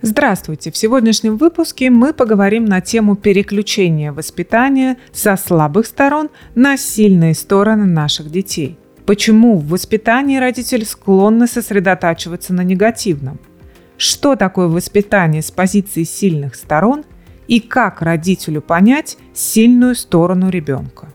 Здравствуйте! В сегодняшнем выпуске мы поговорим на тему переключения воспитания со слабых сторон на сильные стороны наших детей. Почему в воспитании родители склонны сосредотачиваться на негативном? Что такое воспитание с позиции сильных сторон и как родителю понять сильную сторону ребенка?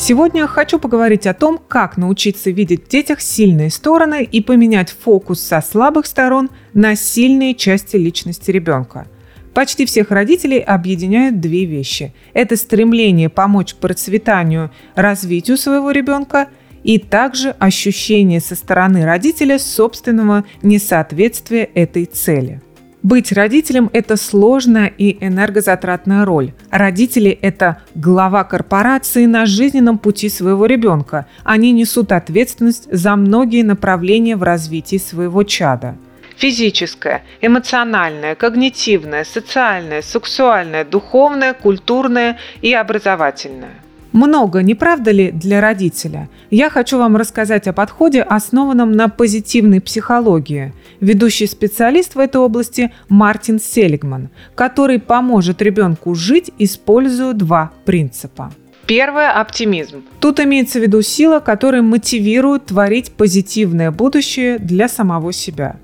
Сегодня хочу поговорить о том, как научиться видеть в детях сильные стороны и поменять фокус со слабых сторон на сильные части личности ребенка. Почти всех родителей объединяют две вещи. Это стремление помочь процветанию, развитию своего ребенка и также ощущение со стороны родителя собственного несоответствия этой цели – быть родителем – это сложная и энергозатратная роль. Родители – это глава корпорации на жизненном пути своего ребенка. Они несут ответственность за многие направления в развитии своего чада. Физическое, эмоциональное, когнитивное, социальное, сексуальное, духовное, культурное и образовательное – много, не правда ли, для родителя? Я хочу вам рассказать о подходе, основанном на позитивной психологии. Ведущий специалист в этой области Мартин Селигман, который поможет ребенку жить, используя два принципа. Первое – оптимизм. Тут имеется в виду сила, которая мотивирует творить позитивное будущее для самого себя.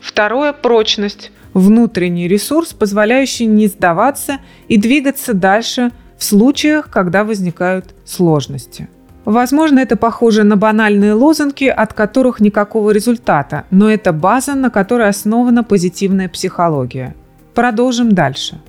Второе – прочность. Внутренний ресурс, позволяющий не сдаваться и двигаться дальше – в случаях, когда возникают сложности. Возможно, это похоже на банальные лозунги, от которых никакого результата, но это база, на которой основана позитивная психология. Продолжим дальше.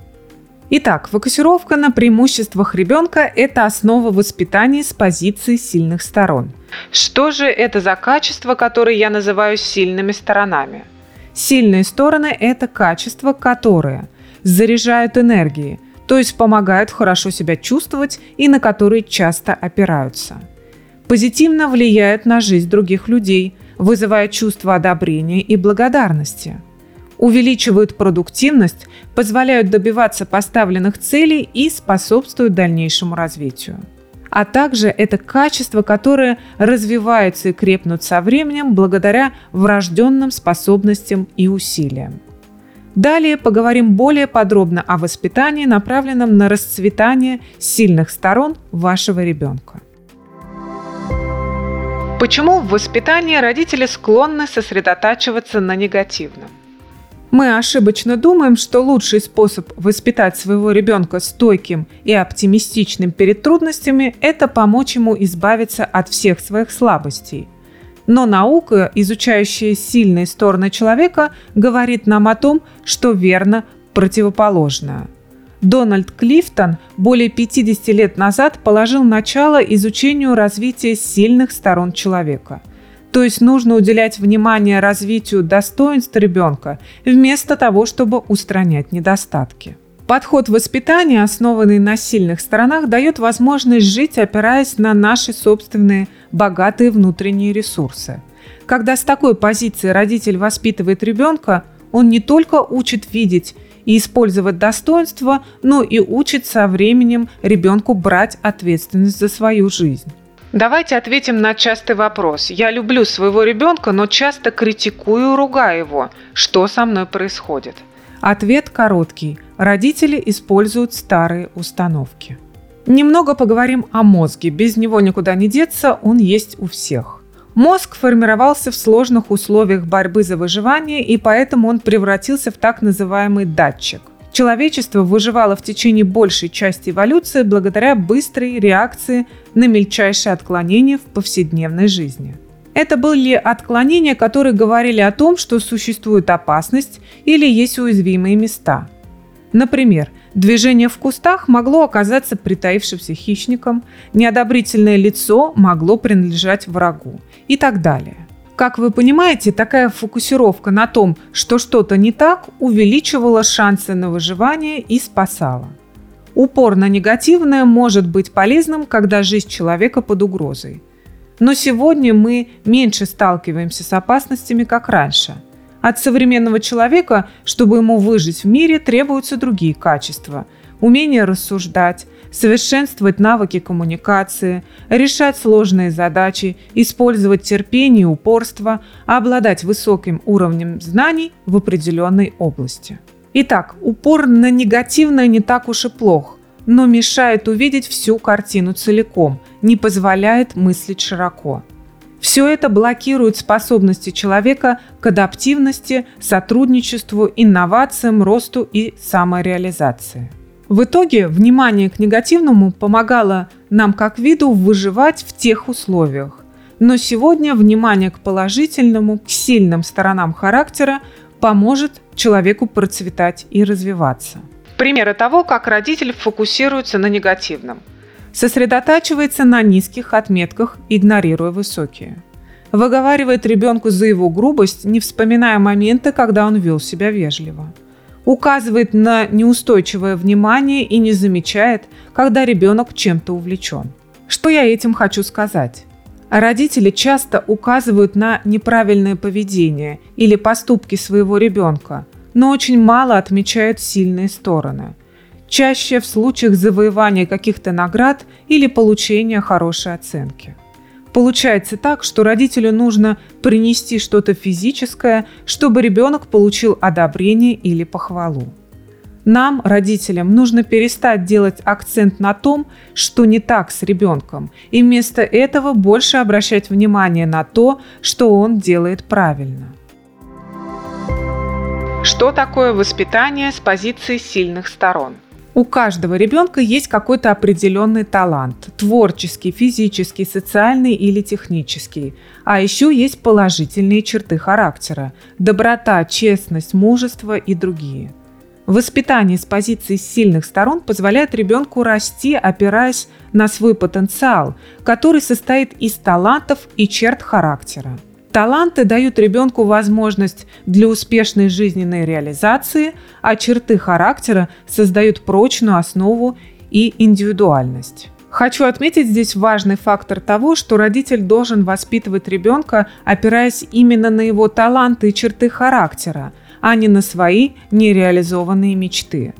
Итак, фокусировка на преимуществах ребенка – это основа воспитания с позиции сильных сторон. Что же это за качества, которые я называю сильными сторонами? Сильные стороны – это качества, которые заряжают энергией, то есть помогают хорошо себя чувствовать и на которые часто опираются. Позитивно влияют на жизнь других людей, вызывая чувство одобрения и благодарности. Увеличивают продуктивность, позволяют добиваться поставленных целей и способствуют дальнейшему развитию. А также это качества, которые развиваются и крепнут со временем благодаря врожденным способностям и усилиям. Далее поговорим более подробно о воспитании, направленном на расцветание сильных сторон вашего ребенка. Почему в воспитании родители склонны сосредотачиваться на негативном? Мы ошибочно думаем, что лучший способ воспитать своего ребенка стойким и оптимистичным перед трудностями – это помочь ему избавиться от всех своих слабостей – но наука, изучающая сильные стороны человека, говорит нам о том, что верно противоположное. Дональд Клифтон более 50 лет назад положил начало изучению развития сильных сторон человека. То есть нужно уделять внимание развитию достоинств ребенка вместо того, чтобы устранять недостатки. Подход воспитания, основанный на сильных сторонах, дает возможность жить, опираясь на наши собственные богатые внутренние ресурсы. Когда с такой позиции родитель воспитывает ребенка, он не только учит видеть и использовать достоинства, но и учит со временем ребенку брать ответственность за свою жизнь. Давайте ответим на частый вопрос. Я люблю своего ребенка, но часто критикую ругаю его. Что со мной происходит? Ответ короткий. Родители используют старые установки. Немного поговорим о мозге. Без него никуда не деться, он есть у всех. Мозг формировался в сложных условиях борьбы за выживание, и поэтому он превратился в так называемый датчик. Человечество выживало в течение большей части эволюции благодаря быстрой реакции на мельчайшие отклонения в повседневной жизни – это были отклонения, которые говорили о том, что существует опасность или есть уязвимые места. Например, движение в кустах могло оказаться притаившимся хищником, неодобрительное лицо могло принадлежать врагу и так далее. Как вы понимаете, такая фокусировка на том, что что-то не так, увеличивала шансы на выживание и спасала. Упор на негативное может быть полезным, когда жизнь человека под угрозой – но сегодня мы меньше сталкиваемся с опасностями, как раньше. От современного человека, чтобы ему выжить в мире, требуются другие качества. Умение рассуждать, совершенствовать навыки коммуникации, решать сложные задачи, использовать терпение и упорство, обладать высоким уровнем знаний в определенной области. Итак, упор на негативное не так уж и плох, но мешает увидеть всю картину целиком, не позволяет мыслить широко. Все это блокирует способности человека к адаптивности, сотрудничеству, инновациям, росту и самореализации. В итоге внимание к негативному помогало нам как виду выживать в тех условиях. Но сегодня внимание к положительному, к сильным сторонам характера поможет человеку процветать и развиваться. Примеры того, как родитель фокусируется на негативном – сосредотачивается на низких отметках, игнорируя высокие. Выговаривает ребенку за его грубость, не вспоминая моменты, когда он вел себя вежливо. Указывает на неустойчивое внимание и не замечает, когда ребенок чем-то увлечен. Что я этим хочу сказать? Родители часто указывают на неправильное поведение или поступки своего ребенка, но очень мало отмечают сильные стороны – чаще в случаях завоевания каких-то наград или получения хорошей оценки. Получается так, что родителю нужно принести что-то физическое, чтобы ребенок получил одобрение или похвалу. Нам, родителям, нужно перестать делать акцент на том, что не так с ребенком, и вместо этого больше обращать внимание на то, что он делает правильно. Что такое воспитание с позиции сильных сторон? У каждого ребенка есть какой-то определенный талант – творческий, физический, социальный или технический. А еще есть положительные черты характера – доброта, честность, мужество и другие. Воспитание с позиции сильных сторон позволяет ребенку расти, опираясь на свой потенциал, который состоит из талантов и черт характера. Таланты дают ребенку возможность для успешной жизненной реализации, а черты характера создают прочную основу и индивидуальность. Хочу отметить здесь важный фактор того, что родитель должен воспитывать ребенка, опираясь именно на его таланты и черты характера, а не на свои нереализованные мечты.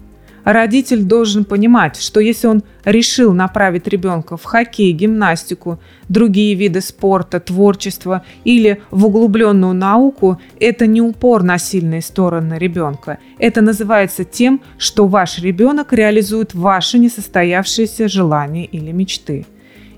Родитель должен понимать, что если он решил направить ребенка в хоккей, гимнастику, другие виды спорта, творчество или в углубленную науку, это не упор на сильные стороны ребенка. Это называется тем, что ваш ребенок реализует ваши несостоявшиеся желания или мечты.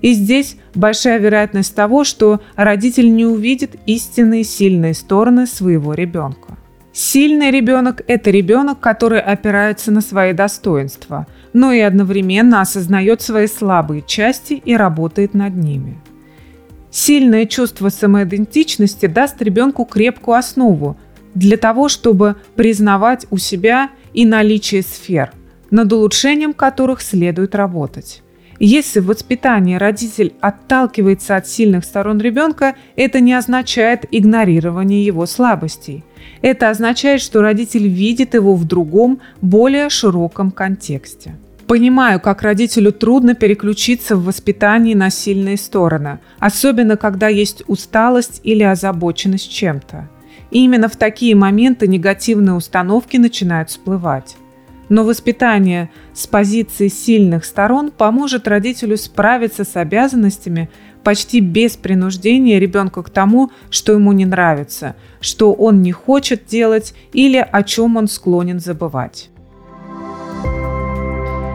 И здесь большая вероятность того, что родитель не увидит истинные сильные стороны своего ребенка. Сильный ребенок – это ребенок, который опирается на свои достоинства, но и одновременно осознает свои слабые части и работает над ними. Сильное чувство самоидентичности даст ребенку крепкую основу для того, чтобы признавать у себя и наличие сфер, над улучшением которых следует работать. Если в воспитании родитель отталкивается от сильных сторон ребенка, это не означает игнорирование его слабостей – это означает, что родитель видит его в другом, более широком контексте. Понимаю, как родителю трудно переключиться в воспитании на сильные стороны, особенно когда есть усталость или озабоченность чем-то. И именно в такие моменты негативные установки начинают всплывать. Но воспитание с позиции сильных сторон поможет родителю справиться с обязанностями, почти без принуждения ребенка к тому, что ему не нравится, что он не хочет делать или о чем он склонен забывать.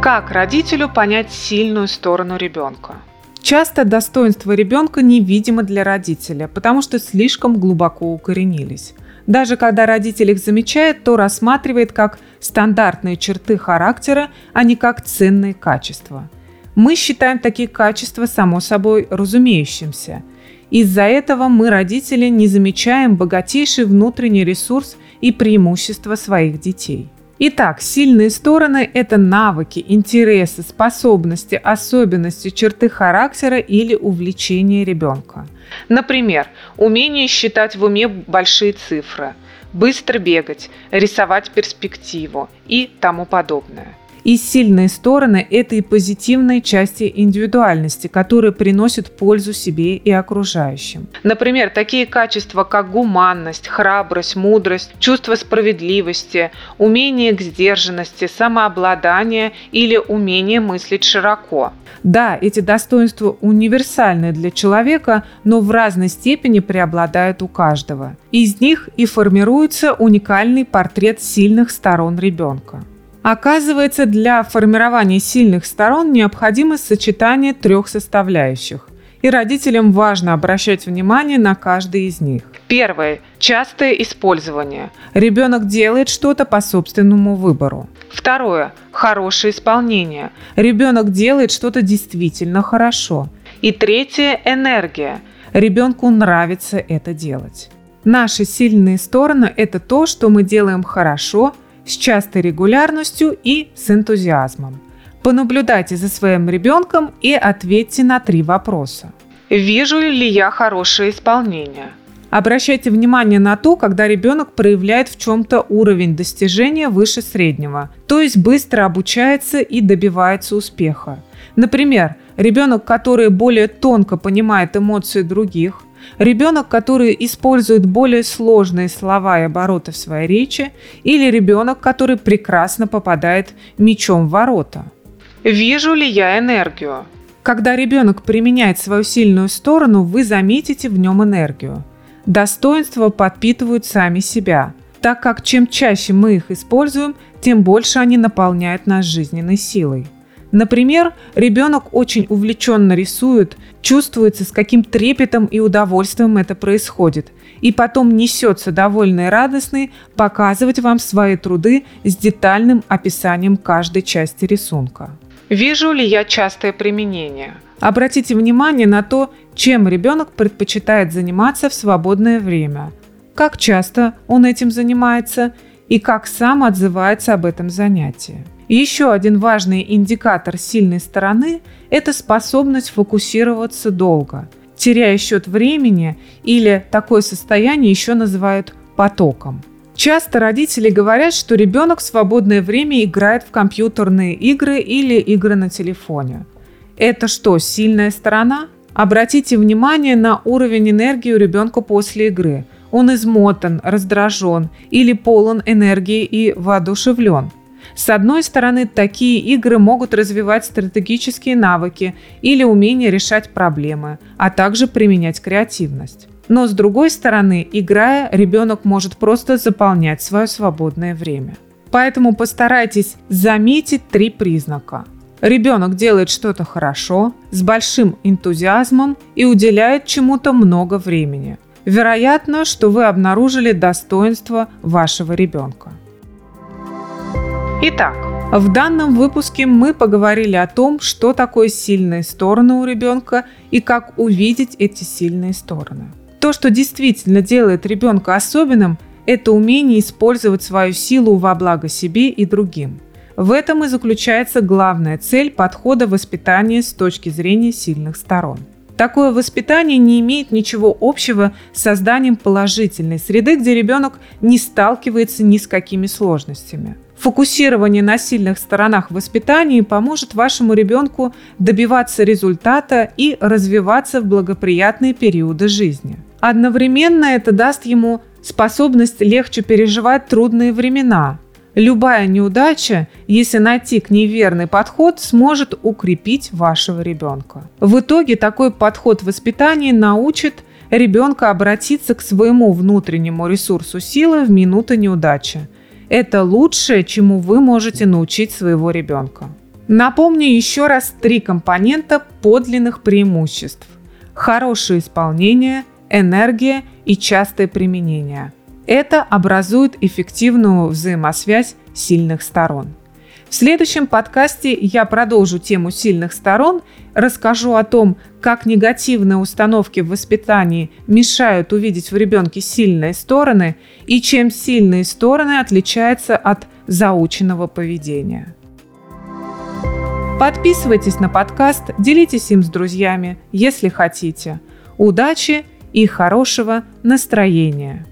Как родителю понять сильную сторону ребенка? Часто достоинства ребенка невидимы для родителя, потому что слишком глубоко укоренились. Даже когда родитель их замечает, то рассматривает как стандартные черты характера, а не как ценные качества. Мы считаем такие качества само собой разумеющимся. Из-за этого мы, родители, не замечаем богатейший внутренний ресурс и преимущества своих детей. Итак, сильные стороны – это навыки, интересы, способности, особенности, черты характера или увлечения ребенка. Например, умение считать в уме большие цифры, быстро бегать, рисовать перспективу и тому подобное – И сильные стороны – это и позитивные части индивидуальности, которые приносят пользу себе и окружающим. Например, такие качества, как гуманность, храбрость, мудрость, чувство справедливости, умение к сдержанности, самообладание или умение мыслить широко. Да, эти достоинства универсальны для человека, но в разной степени преобладают у каждого. Из них и формируется уникальный портрет сильных сторон ребенка. Оказывается, для формирования сильных сторон необходимо сочетание трех составляющих. И родителям важно обращать внимание на каждый из них. Первое. Частое использование. Ребенок делает что-то по собственному выбору. Второе. Хорошее исполнение. Ребенок делает что-то действительно хорошо. И третье. Энергия. Ребенку нравится это делать. Наши сильные стороны – это то, что мы делаем хорошо – с частой регулярностью и с энтузиазмом. Понаблюдайте за своим ребенком и ответьте на три вопроса. Вижу ли я хорошее исполнение? Обращайте внимание на то, когда ребенок проявляет в чем-то уровень достижения выше среднего, то есть быстро обучается и добивается успеха. Например, ребенок, который более тонко понимает эмоции других, ребенок, который использует более сложные слова и обороты в своей речи, или ребенок, который прекрасно попадает мечом в ворота. Вижу ли я энергию? Когда ребенок применяет свою сильную сторону, вы заметите в нем энергию. Достоинства подпитывают сами себя, так как чем чаще мы их используем, тем больше они наполняют нас жизненной силой. Например, ребенок очень увлеченно рисует, чувствуется, с каким трепетом и удовольствием это происходит, и потом несется довольный и радостный показывать вам свои труды с детальным описанием каждой части рисунка. Вижу ли я частое применение? Обратите внимание на то, чем ребенок предпочитает заниматься в свободное время, как часто он этим занимается и как сам отзывается об этом занятии. Еще один важный индикатор сильной стороны – это способность фокусироваться долго, теряя счет времени или такое состояние еще называют потоком. Часто родители говорят, что ребенок в свободное время играет в компьютерные игры или игры на телефоне. Это что, сильная сторона? Обратите внимание на уровень энергии у ребенка после игры. Он измотан, раздражен или полон энергии и воодушевлен. С одной стороны, такие игры могут развивать стратегические навыки или умение решать проблемы, а также применять креативность. Но с другой стороны, играя, ребенок может просто заполнять свое свободное время. Поэтому постарайтесь заметить три признака. Ребенок делает что-то хорошо, с большим энтузиазмом и уделяет чему-то много времени. Вероятно, что вы обнаружили достоинство вашего ребенка. Итак, в данном выпуске мы поговорили о том, что такое сильные стороны у ребенка и как увидеть эти сильные стороны. То, что действительно делает ребенка особенным, это умение использовать свою силу во благо себе и другим. В этом и заключается главная цель подхода воспитания с точки зрения сильных сторон. Такое воспитание не имеет ничего общего с созданием положительной среды, где ребенок не сталкивается ни с какими сложностями. Фокусирование на сильных сторонах воспитания поможет вашему ребенку добиваться результата и развиваться в благоприятные периоды жизни. Одновременно это даст ему способность легче переживать трудные времена. Любая неудача, если найти к ней верный подход, сможет укрепить вашего ребенка. В итоге такой подход воспитания научит ребенка обратиться к своему внутреннему ресурсу силы в минуты неудачи – это лучшее, чему вы можете научить своего ребенка. Напомню еще раз три компонента подлинных преимуществ. Хорошее исполнение, энергия и частое применение. Это образует эффективную взаимосвязь сильных сторон. В следующем подкасте я продолжу тему сильных сторон, расскажу о том, как негативные установки в воспитании мешают увидеть в ребенке сильные стороны и чем сильные стороны отличаются от заученного поведения. Подписывайтесь на подкаст, делитесь им с друзьями, если хотите. Удачи и хорошего настроения!